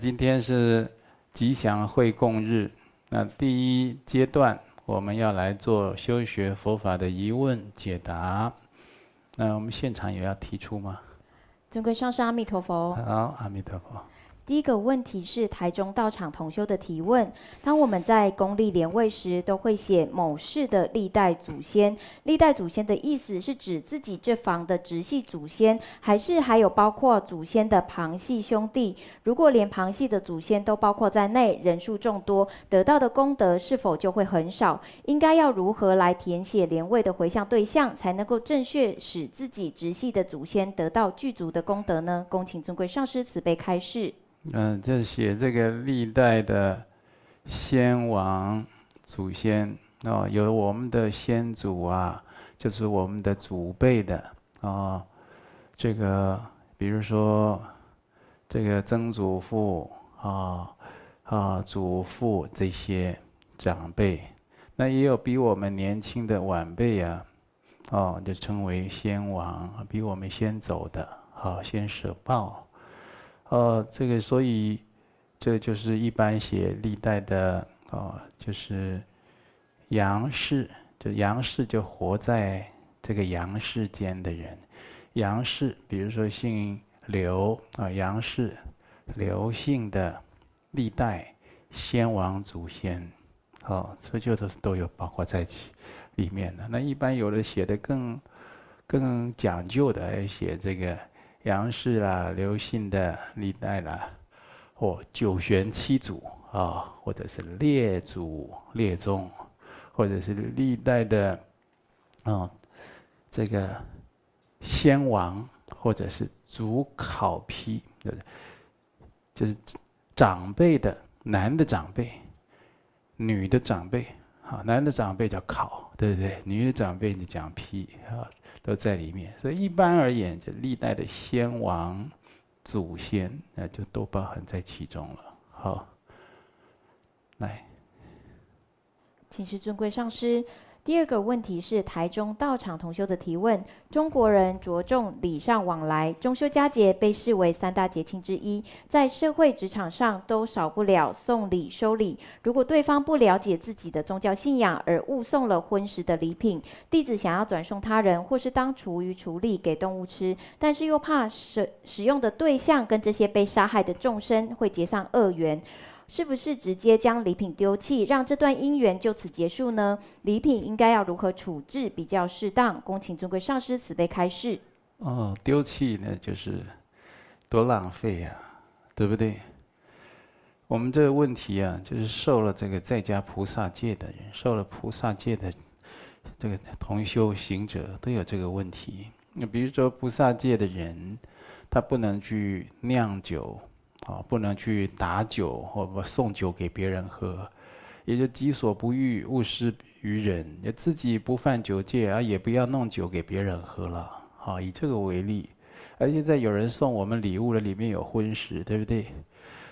那今天是吉祥会供日，那第一阶段我们要来做修学佛法的疑问解答。那我们现场有要提出吗？尊贵上师阿弥陀佛。好，阿弥陀佛。第一个问题是台中道场同修的提问：当我们在公历莲位时，都会写某氏的历代祖先。历代祖先的意思是指自己这房的直系祖先，还是还有包括祖先的旁系兄弟？如果连旁系的祖先都包括在内，人数众多，得到的功德是否就会很少？应该要如何来填写莲位的回向对象，才能够正确使自己直系的祖先得到具足的功德呢？恭请尊贵上师慈悲开示。嗯，就写这个历代的先王祖先哦，有我们的先祖啊，就是我们的祖辈的啊、这个比如说这个曾祖父啊啊祖父这些长辈，那也有比我们年轻的晚辈啊，哦，就称为先王，比我们先走的，好、先舍报。哦，这个所以，这就是一般写历代的哦，就是阳世，就阳世就活在这个阳世间的人，阳世，比如说姓刘啊，阳世，刘姓的历代先王祖先，哦，这就都都有包括在其里面的。那一般有的写的更更讲究的，写这个。杨氏啦，刘姓的历代啦，或九玄七祖啊，或者是列祖列宗，或者是历代的，啊，这个先王，或者是祖考批，就是就是长辈的男的长辈，女的长辈，啊，男的长辈叫考，对不对？女的长辈你讲批啊。都在里面，所以一般而言，就历代的先王、祖先，那就都包含在其中了。好，来，请示尊贵上师。第二个问题是台中道场同修的提问：中国人着重礼尚往来，中秋佳节被视为三大节庆之一，在社会职场上都少不了送礼收礼。如果对方不了解自己的宗教信仰而误送了荤食的礼品，弟子想要转送他人，或是当厨余处理给动物吃，但是又怕使使用的对象跟这些被杀害的众生会结上恶缘。是不是直接将礼品丢弃，让这段姻缘就此结束呢？礼品应该要如何处置比较适当？恭请尊贵上师慈悲开示。哦，丢弃呢，就是多浪费呀，对不对？我们这个问题啊，就是受了这个在家菩萨戒的人，受了菩萨戒的这个同修行者都有这个问题。那比如说菩萨戒的人，他不能去酿酒。啊，不能去打酒或不送酒给别人喝，也就己所不欲，勿施于人。也自己不犯酒戒啊，也不要弄酒给别人喝了。好，以这个为例。而现在有人送我们礼物了，里面有荤食，对不对？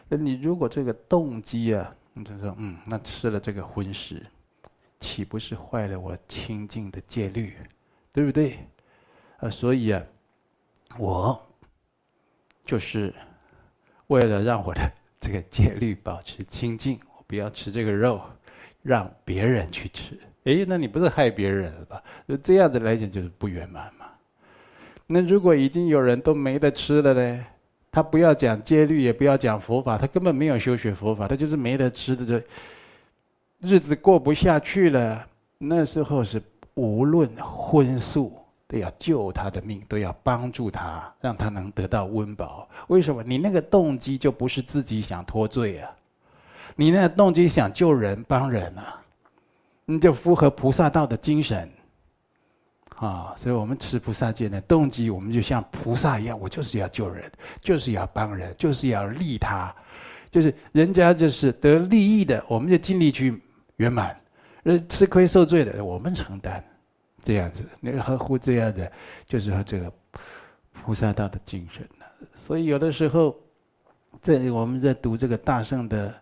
那你如果这个动机啊，你就说嗯，那吃了这个荤食，岂不是坏了我清净的戒律，对不对？啊，所以啊，我就是。为了让我的这个戒律保持清净，我不要吃这个肉，让别人去吃。诶，那你不是害别人了吧？就这样子来讲，就是不圆满嘛。那如果已经有人都没得吃了呢？他不要讲戒律，也不要讲佛法，他根本没有修学佛法，他就是没得吃的，这日子过不下去了。那时候是无论荤素。都要救他的命，都要帮助他，让他能得到温饱。为什么？你那个动机就不是自己想脱罪啊，你那个动机想救人、帮人啊，你就符合菩萨道的精神啊。所以我们持菩萨戒的动机，我们就像菩萨一样，我就是要救人，就是要帮人，就是要利他，就是人家就是得利益的，我们就尽力去圆满；人吃亏受罪的，我们承担。这样子，那个合乎这样的，就是和这个菩萨道的精神了。所以有的时候，在我们在读这个大圣的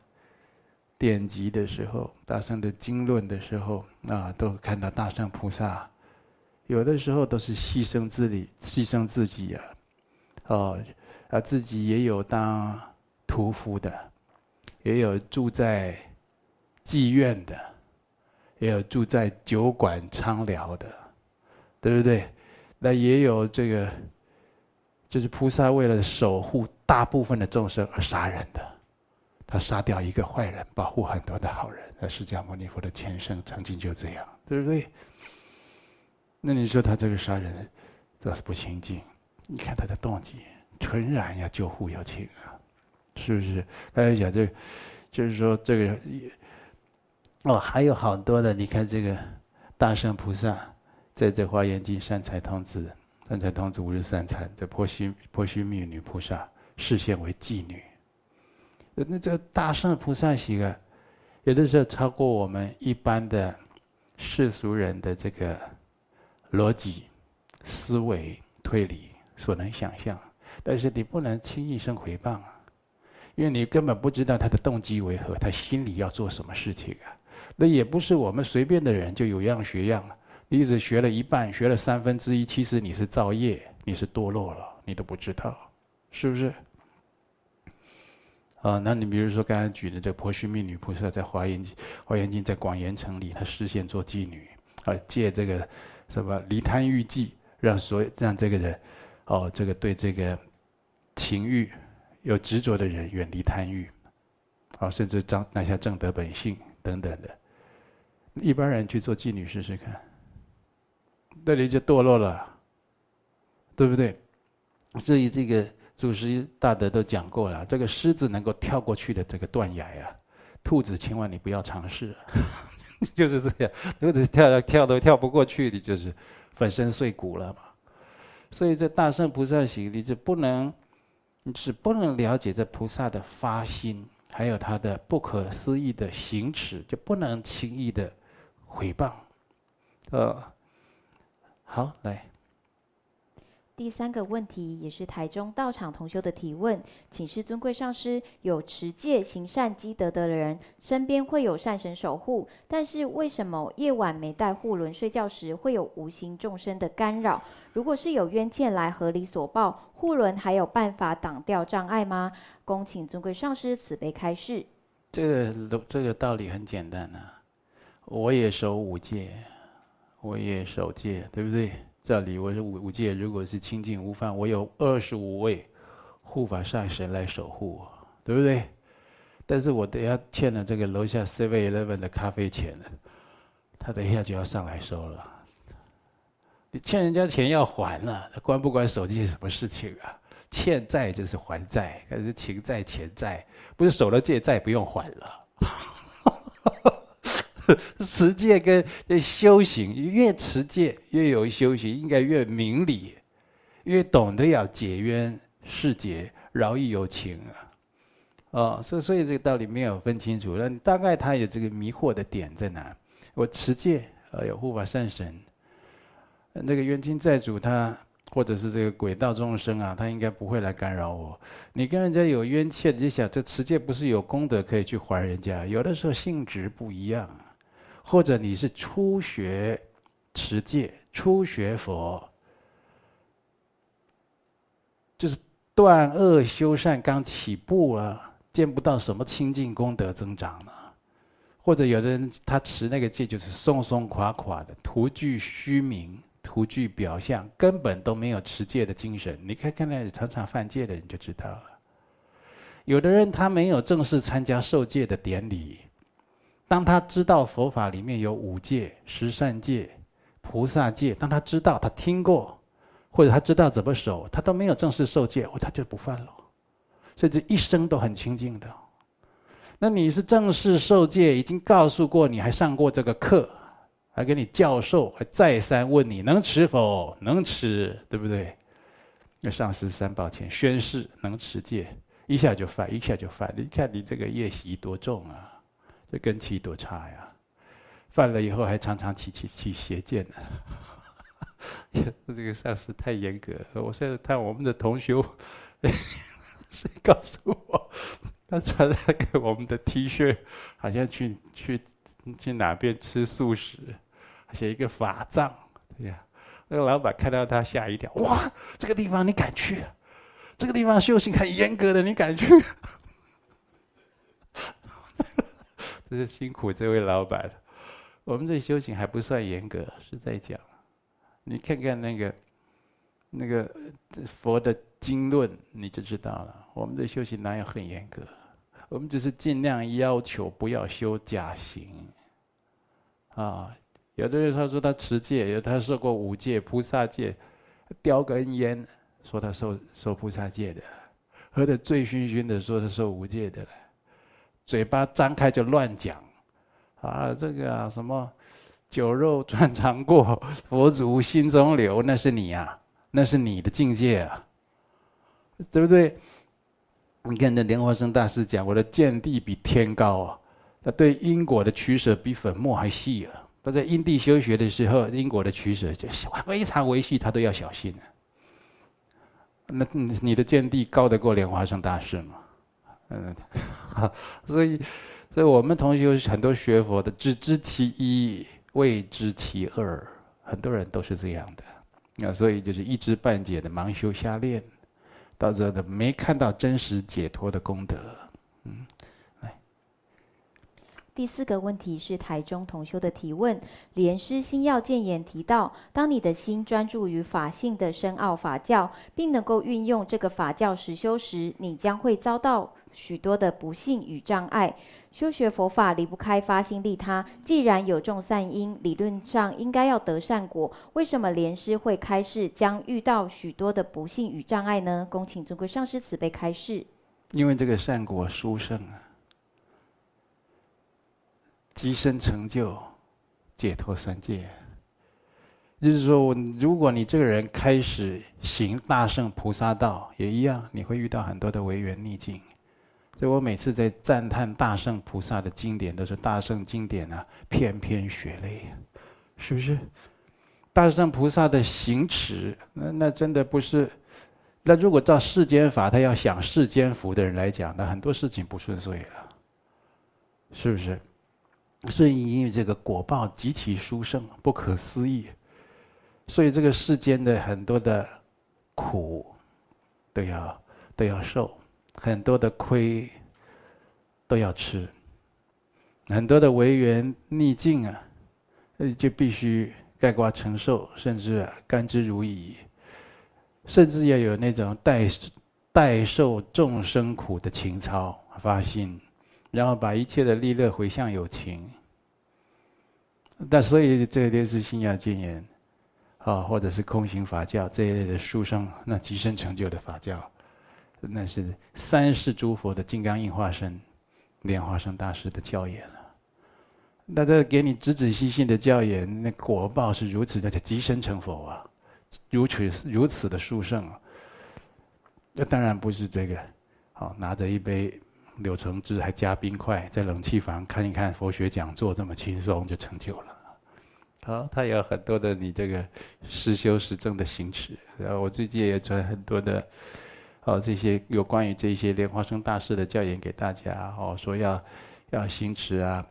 典籍的时候，大圣的经论的时候，啊，都看到大圣菩萨，有的时候都是牺牲自己，牺牲自己啊，哦，啊，自己也有当屠夫的，也有住在妓院的，也有住在酒馆娼寮的，对不对？那也有这个，就是菩萨为了守护大部分的众生而杀人的，他杀掉一个坏人，保护很多的好人。那释迦牟尼佛的前生曾经就这样，对不对？那你说他这个杀人，这是不清净？你看他的动机，纯然要救护有情啊，是不是？大家讲这，就是说这个，哦，还有好多的。你看这个大圣菩萨。在这《华严经》，善财童子，善财童子五日三餐，这婆须婆须密女菩萨示现为妓女。那这大圣菩萨行啊，有的时候超过我们一般的世俗人的这个逻辑、思维、推理所能想象。但是你不能轻易生回谤啊，因为你根本不知道他的动机为何，他心里要做什么事情啊。那也不是我们随便的人就有样学样了。你只学了一半，学了三分之一，其实你是造业，你是堕落了，你都不知道，是不是？啊，那你比如说刚才举的这个婆须密女菩萨在华严《华严经》《》在广严城里，她示现做妓女，啊，借这个什么离贪欲计，让所有让这个人，哦，这个对这个情欲有执着的人远离贪欲，啊，甚至彰拿下正德本性等等的，一般人去做妓女试试看。那你就堕落了，对不对？所以这个祖师大德都讲过了，这个狮子能够跳过去的这个断崖啊，兔子千万你不要尝试，就是这样，兔子跳跳都跳不过去，你就是粉身碎骨了嘛。所以这大圣菩萨行，你就不能，你是不能了解这菩萨的发心，还有他的不可思议的行持，就不能轻易的毁谤，呃。好，来。第三个问题也是台中道场同修的提问，请示尊贵上师：有持戒行善积德的人，身边会有善神守护，但是为什么夜晚没带护轮睡觉时会有无形众生的干扰？如果是有冤欠来合理所报，护轮还有办法挡掉障碍吗？恭请尊贵上师慈悲开示。这个这个道理很简单啊，我也守五戒。我也守戒，对不对？这里我是五五戒，如果是清净无犯，我有二十五位护法善神来守护我，对不对？但是我等下欠了这个楼下 Seven Eleven 的咖啡钱，他等一下就要上来收了。你欠人家钱要还了，关不关守戒什么事情啊？欠债就是还债，还是情债钱债，不是守了戒再不用还了。持戒跟修行，越持戒越有修行，应该越明理，越懂得要解冤释结，饶益有情啊！哦，所所以这个道理没有分清楚，那大概他有这个迷惑的点在哪？我持戒啊，有护法善神，那个冤亲债主他或者是这个鬼道众生啊，他应该不会来干扰我。你跟人家有冤切，你就想这持戒不是有功德可以去还人家？有的时候性质不一样。或者你是初学持戒、初学佛，就是断恶修善刚起步啊，见不到什么清净功德增长了。或者有的人他持那个戒就是松松垮垮的，徒具虚名，徒具表象，根本都没有持戒的精神。你看看那常常犯戒的人就知道了。有的人他没有正式参加受戒的典礼。当他知道佛法里面有五戒、十善戒、菩萨戒，当他知道、他听过，或者他知道怎么守，他都没有正式受戒，他就不犯了，甚至一生都很清净的。那你是正式受戒，已经告诉过你，还上过这个课，还给你教授，还再三问你能持否？能持，对不对？那上师三宝前宣誓能持戒，一下就犯，一下就犯。你看你这个业习多重啊！这根气多差呀！犯了以后还常常起起起邪见呢。这个上师太严格。我现在看我们的同修，谁告诉我，他传来给我们的 T 恤，好像去去去哪边吃素食，写一个法藏。对呀，那个老板看到他吓一跳，哇，这个地方你敢去？这个地方修行很严格的，你敢去？这是辛苦这位老板。我们这修行还不算严格，是在讲，你看看那个那个佛的经论，你就知道了。我们的修行哪有很严格？我们只是尽量要求不要修假行。啊，有的人他说他持戒，有他受过五戒、菩萨戒，叼根烟说他受受菩萨戒的，喝的醉醺醺的说他受五戒的，嘴巴张开就乱讲。啊，这个，什么酒肉穿肠过，佛祖心中留，那是你啊，那是你的境界啊，对不对？你看那莲花生大师讲，我的见地比天高啊，他对因果的取舍比粉末还细啊。他在因地修学的时候，因果的取舍就非常微细，他都要小心啊。那你的见地高得过莲花生大师吗？嗯，所以。所以我们同学很多学佛的，只知其一，未知其二，很多人都是这样的，那，所以就是一知半解的盲修瞎练，到最后的没看到真实解脱的功德，嗯，第四个问题是台中同修的提问，莲师心要建言提到，当你的心专注于法性的深奥法教，并能够运用这个法教实修时，你将会遭到许多的不幸与障碍。修学佛法离不开发心利他，既然有种善因，理论上应该要得善果。为什么莲师会开示将遇到许多的不幸与障碍呢？恭请尊贵上师慈悲开示。因为这个善果殊胜啊，即身成就解脱三界。就是说，如果你这个人开始行大乘菩萨道，也一样，你会遇到很多的违缘逆境。所以我每次在赞叹大乘菩萨的经典，都是大圣经典啊，篇篇血泪，是不是？大圣菩萨的行持，那那真的不是。那如果照世间法，他要享世间福的人来讲，那很多事情不顺遂了，是不是？是因为这个果报极其殊胜，不可思议，所以这个世间的很多的苦，都要都要受。很多的亏都要吃，很多的违缘逆境啊，就必须概括承受，甚至甘之如饴，甚至要有那种代代受众生苦的情操发心，然后把一切的利乐回向有情。但所以这个就是心要建言，啊，或者是空行法教这一类的书生，那极深成就的法教。那是三世诸佛的金刚印化身，莲花生大师的教言了。那这给你仔仔细细的教言，那果报是如此的，极深成佛啊，如此如此的殊胜啊。那当然不是这个，好拿着一杯柳橙汁，还加冰块，在冷气房看一看佛学讲座，这么轻松就成就了。好，他有很多的你这个实修实证的行持。然后我最近也传很多的。哦，这些有关于这些莲花生大师的教言给大家哦，说要要行持啊，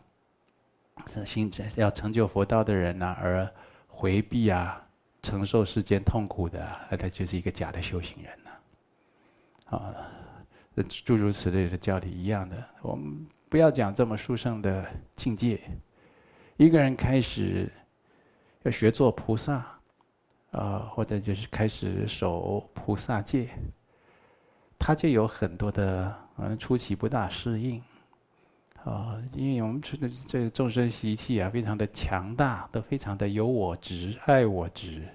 行持要成就佛道的人呐、而回避啊，承受世间痛苦的，那他就是一个假的修行人呐。啊，诸如此类的教理一样的，我们不要讲这么殊胜的境界。一个人开始要学做菩萨，啊，或者就是开始守菩萨戒。他就有很多的，嗯，初期不大适应，啊，因为我们这个这个众生习气啊，非常的强大，都非常的有我执、爱我执。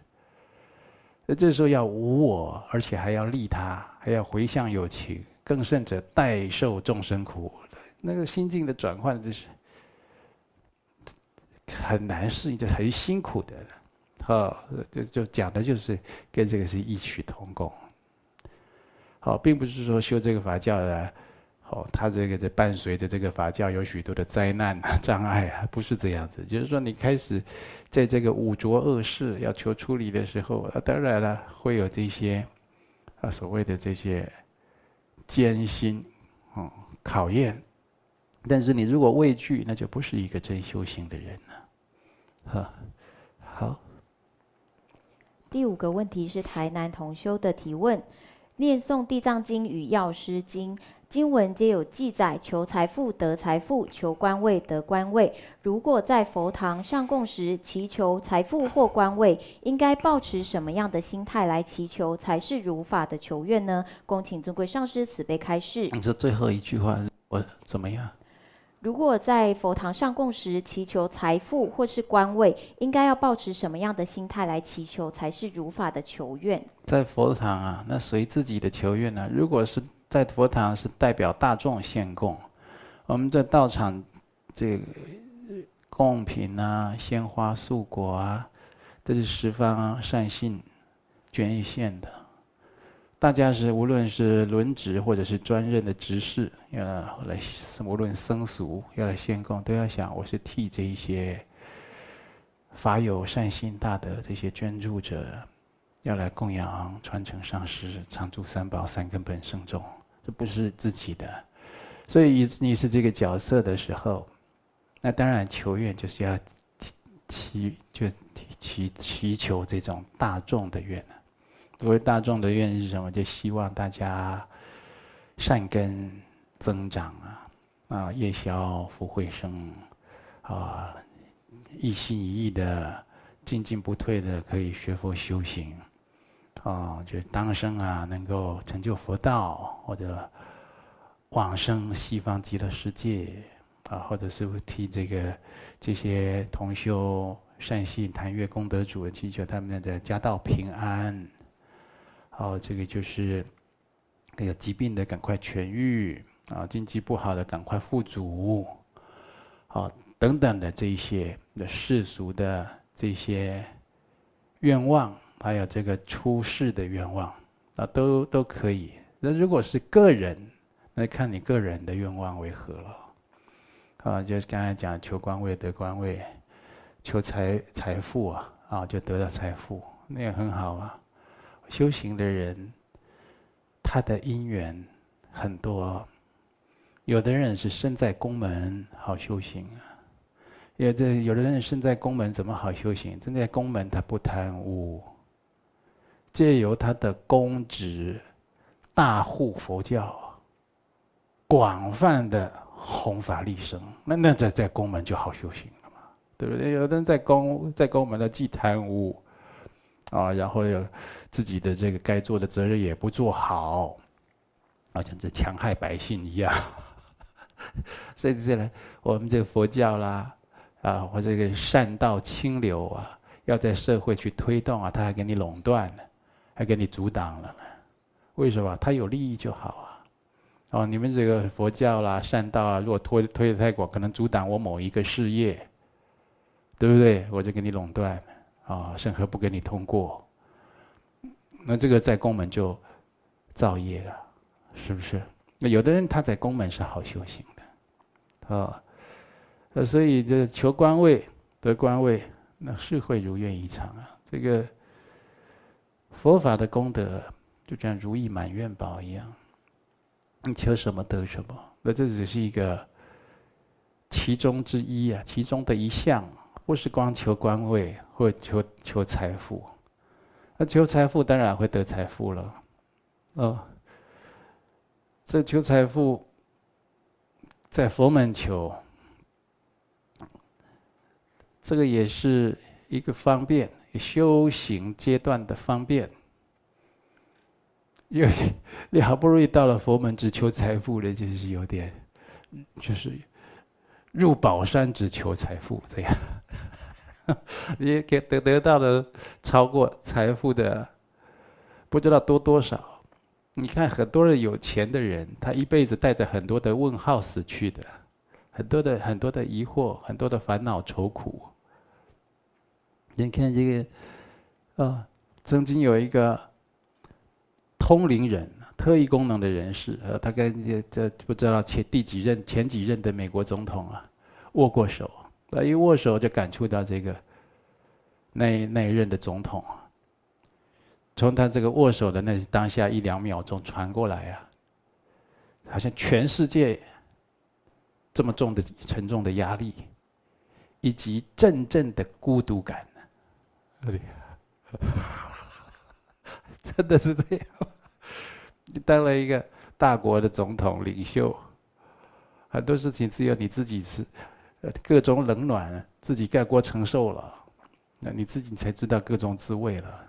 那这时候要无我，而且还要利他，还要回向有情，更甚者代受众生苦，那个心境的转换就是很难适应，就很辛苦的。好，就就讲的就是跟这个是异曲同工。好，并不是说修这个法教的，好，他这个在伴随着这个法教有许多的灾难啊、障碍啊，不是这样子。就是说，你开始在这个五浊恶世要求出离的时候，当然了，会有这些啊所谓的这些艰辛、嗯考验。但是你如果畏惧，那就不是一个真修行的人了。好，好。第五个问题是台南同修的提问。念诵《地藏经》与《药师经》，经文皆有记载，求财富得财富，求官位得官位。如果在佛堂上供时祈求财富或官位，应该保持什么样的心态来祈求才是如法的求愿呢？恭请尊贵上师慈悲开示。你这最后一句话，我怎么样？如果在佛堂上供时祈求财富或是官位，应该要保持什么样的心态来祈求才是如法的求愿？在佛堂啊，那随自己的求愿呢、啊？如果是在佛堂是代表大众献供，我们在道场这个供品啊、鲜花素果啊，这是十方善信捐一献的。大家是无论是轮值或者是专任的执事，要来无论僧俗要来献供，都要想我是替这一些法有善心大德这些捐助者，要来供养传承上师常住三宝三根本圣众。不是自己的，所以你是这个角色的时候，那当然求愿就是要祈就祈祈求这种大众的愿。所谓大众的愿是什么？就希望大家善根增长啊，啊夜消福慧生，啊一心一意的进进不退的可以学佛修行。哦，就当生啊，能够成就佛道，或者往生西方极乐世界，啊，或者是替这个这些同修善信檀越功德主祈求他们的家道平安。哦，这个就是那个疾病的赶快痊愈，啊，经济不好的赶快富足，好，等等的这一些的世俗的这些愿望。还有这个出世的愿望，啊，都都可以。那如果是个人，那看你个人的愿望为何了。啊，就是刚才讲求官位得官位，求财财富啊，啊，就得到财富，那也很好啊。修行的人，他的因缘很多，有的人是身在宫门好修行啊，有的有的人身在宫门怎么好修行？身在宫门他不贪污。借由他的公职，大护佛教，广泛的弘法利生，那那在在宫门就好修行了嘛，对不对？有的人在宫在宫门呢，既贪污，啊，然后有自己的这个该做的责任也不做好，好像这戕害百姓一样。甚至呢我们这个佛教啦，啊，或这个善道清流啊，要在社会去推动啊，他还给你垄断呢。还给你阻挡了呢？为什么？他有利益就好啊！哦，你们这个佛教啦、善道啊，如果推推得太广，可能阻挡我某一个事业，对不对？我就给你垄断，啊，审核不给你通过。那这个在宫门就造业了，是不是？那有的人他在宫门是好修行的，啊，那所以这求官位得官位，那是会如愿以偿啊！这个。佛法的功德就像如意满愿宝一样，你求什么得什么。那这只是一个其中之一啊，其中的一项，不是光求官位或求求财富。那求财富当然会得财富了，哦。这求财富在佛门求，这个也是一个方便。修行阶段的方便，因为你好不容易到了佛门，只求财富的，就是有点，就是入宝山只求财富这样，你给得得到的超过财富的，不知道多多少。你看很多人有钱的人，他一辈子带着很多的问号死去的，很多的很多的疑惑，很多的烦恼愁苦。你看这个，啊，曾经有一个通灵人，特异功能的人士，呃，他跟这这不知道前第几任、前几任的美国总统啊握过手，他一握手就感触到这个那那一任的总统，从他这个握手的那当下一两秒钟传过来啊，好像全世界这么重的沉重的压力，以及阵阵的孤独感。真的是这样。你当了一个大国的总统领袖，很多事情只有你自己是，呃，各种冷暖自己盖锅承受了，那你自己才知道各种滋味了。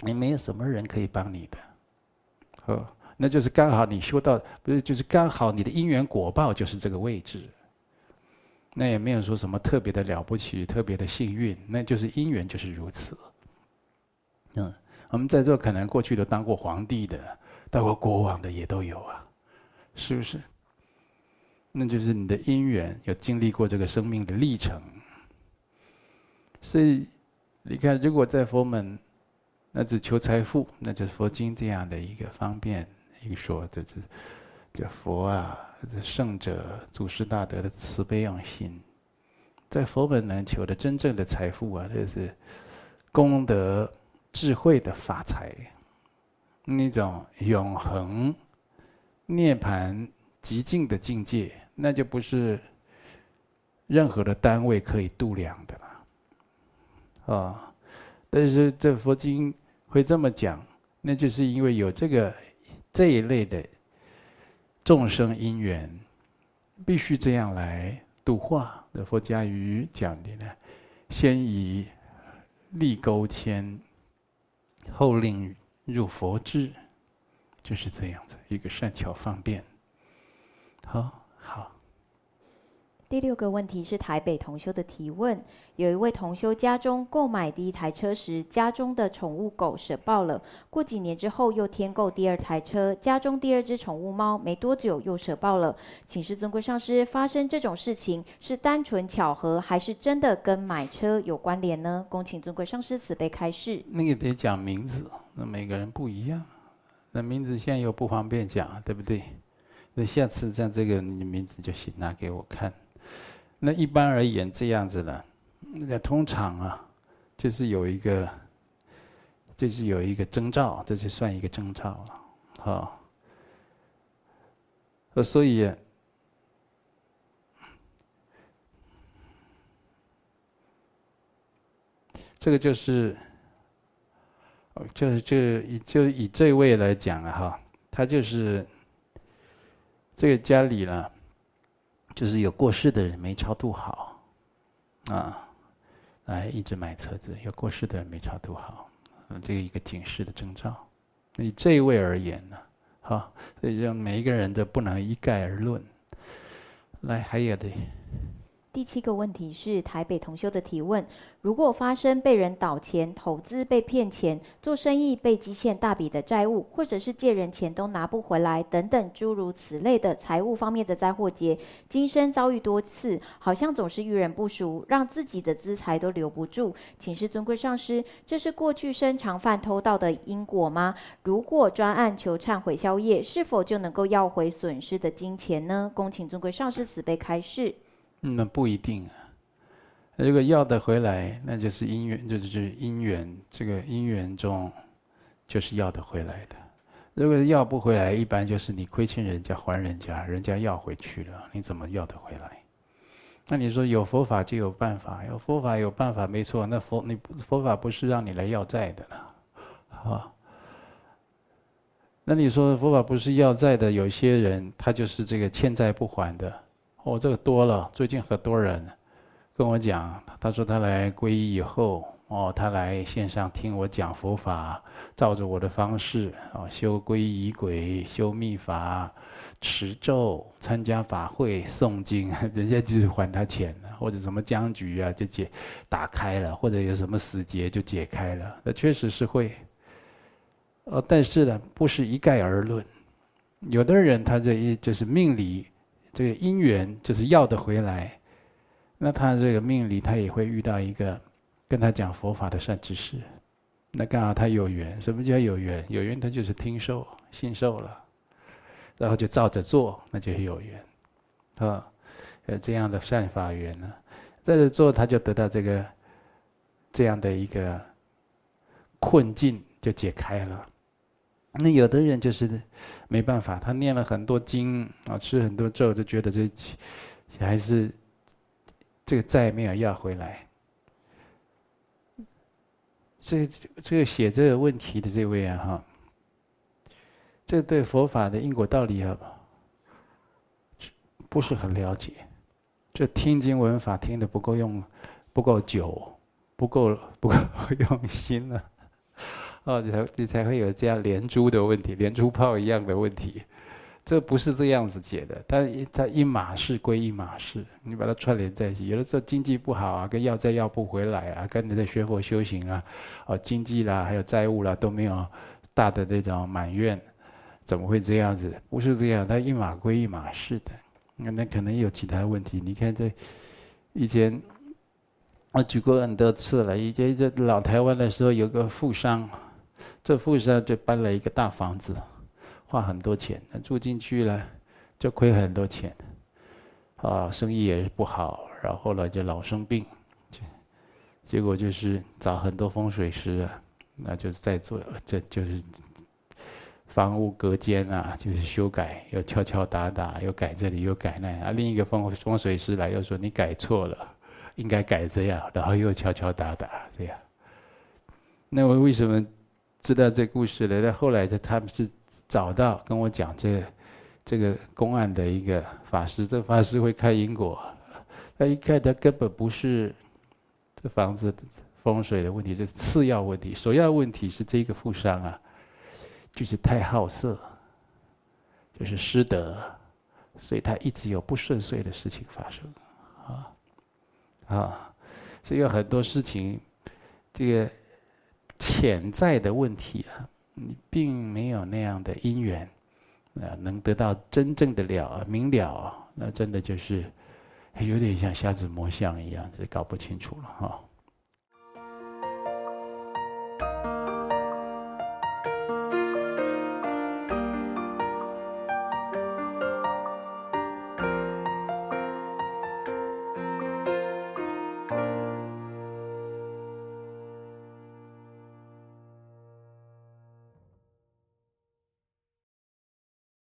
你没有什么人可以帮你的，哦，那就是刚好你修到，不是就是刚好你的因缘果报就是这个位置。那也没有说什么特别的了不起，特别的幸运，那就是因缘就是如此。嗯，我们在座可能过去都当过皇帝的，当过国王的也都有啊，是不是？那就是你的因缘有经历过这个生命的历程。所以你看，如果在佛门，那只求财富，那就是佛经这样的一个方便一说，就是这佛啊。这圣者祖师大德的慈悲用心，在佛门能求的真正的财富啊，就是功德智慧的法财，那种永恒涅槃极静的境界，那就不是任何的单位可以度量的了。啊，但是这佛经会这么讲，那就是因为有这个这一类的。众生因缘，必须这样来度化。那佛家语讲的呢，先以利勾牵，后令入佛智，就是这样子一个善巧方便。好。第六个问题是台北同修的提问：有一位同修家中购买第一台车时，家中的宠物狗舍爆了。过几年之后又添购第二台车，家中第二只宠物猫没多久又舍爆了。请示尊贵上师，发生这种事情是单纯巧合，还是真的跟买车有关联呢？恭请尊贵上师慈悲开示。那个得讲名字，那每个人不一样，那名字现在又不方便讲，对不对？那下次像这个，你名字就行，拿给我看。那一般而言，这样子的，那通常啊，就是有一个，就是有一个征兆，这就算一个征兆了，好。呃，所以，这个就是，就是就以就以这位来讲啊，哈，他就是这个家里了。就是有过世的人没超度好，啊，来一直买车子，有过世的人没超度好，这个一个警示的征兆。以这一位而言呢，好，所以让每一个人都不能一概而论。来，还有的。第七个问题是台北同修的提问：如果发生被人倒钱、投资被骗钱、做生意被积欠大笔的债务，或者是借人钱都拿不回来等等诸如此类的财务方面的灾祸劫，今生遭遇多次，好像总是遇人不淑，让自己的资财都留不住。请示尊贵上师，这是过去生常犯偷盗的因果吗？如果专案求忏悔消业，是否就能够要回损失的金钱呢？恭请尊贵上师慈悲开示。那不一定啊。如果要得回来，那就是因缘，就是就是因缘。这个因缘中，就是要得回来的。如果要不回来，一般就是你亏欠人家还人家，人家要回去了，你怎么要得回来？那你说有佛法就有办法，有佛法有办法没错。那佛你佛法不是让你来要债的了，好吧？那你说佛法不是要债的，有些人他就是这个欠债不还的。哦，这个多了。最近很多人跟我讲，他说他来皈依以后，哦，他来线上听我讲佛法，照着我的方式，哦，修皈依轨，修密法，持咒，参加法会，诵经，人家就是还他钱了，或者什么僵局啊就解打开了，或者有什么死结就解开了，那确实是会。哦，但是呢，不是一概而论，有的人他这一就是命里。这个因缘就是要得回来，那他这个命里他也会遇到一个跟他讲佛法的善知识，那刚好他有缘。什么叫有缘？有缘他就是听受、信受了，然后就照着做，那就是有缘，啊，有这样的善法缘呢，在这做他就得到这个这样的一个困境就解开了。那有的人就是没办法，他念了很多经啊，吃很多咒，就觉得这还是这个债没有要回来。这这个写这个问题的这位啊哈，这对佛法的因果道理啊，不是很了解。这听经闻法听得不够用，不够久，不够不够 用心了，哦，你才你才会有这样连珠的问题，连珠炮一样的问题。这不是这样子解的，它它一码事归一码事，你把它串联在一起。有的时候经济不好啊，跟要债要不回来啊，跟你的学佛修行啊，哦，经济啦，还有债务啦都没有大的那种埋怨，怎么会这样子？不是这样，它一码归一码事的。那那可能有其他问题。你看这以前我举过很多次了，以前这老台湾的时候有个富商，这富商就搬了一个大房子。花很多钱，那住进去了，就亏很多钱，啊，生意也是不好，然后呢就老生病，结果就是找很多风水师啊，那就是在做，这就是房屋隔间啊，就是修改，又敲敲打打，又改这里又改那，啊，另一个风风水师来又说你改错了，应该改这样，然后又敲敲打打这样。那我为什么知道这故事呢？那后来的他们是。找到跟我讲这个这个公案的一个法师，这法师会看因果，他一看他根本不是这房子风水的问题，这是次要问题，首要问题是这个富商啊，就是太好色，就是失德，所以他一直有不顺遂的事情发生，啊啊，所以有很多事情，这个潜在的问题啊。你并没有那样的因缘，啊，能得到真正的了明了，那真的就是有点像瞎子摸象一样，就搞不清楚了哈。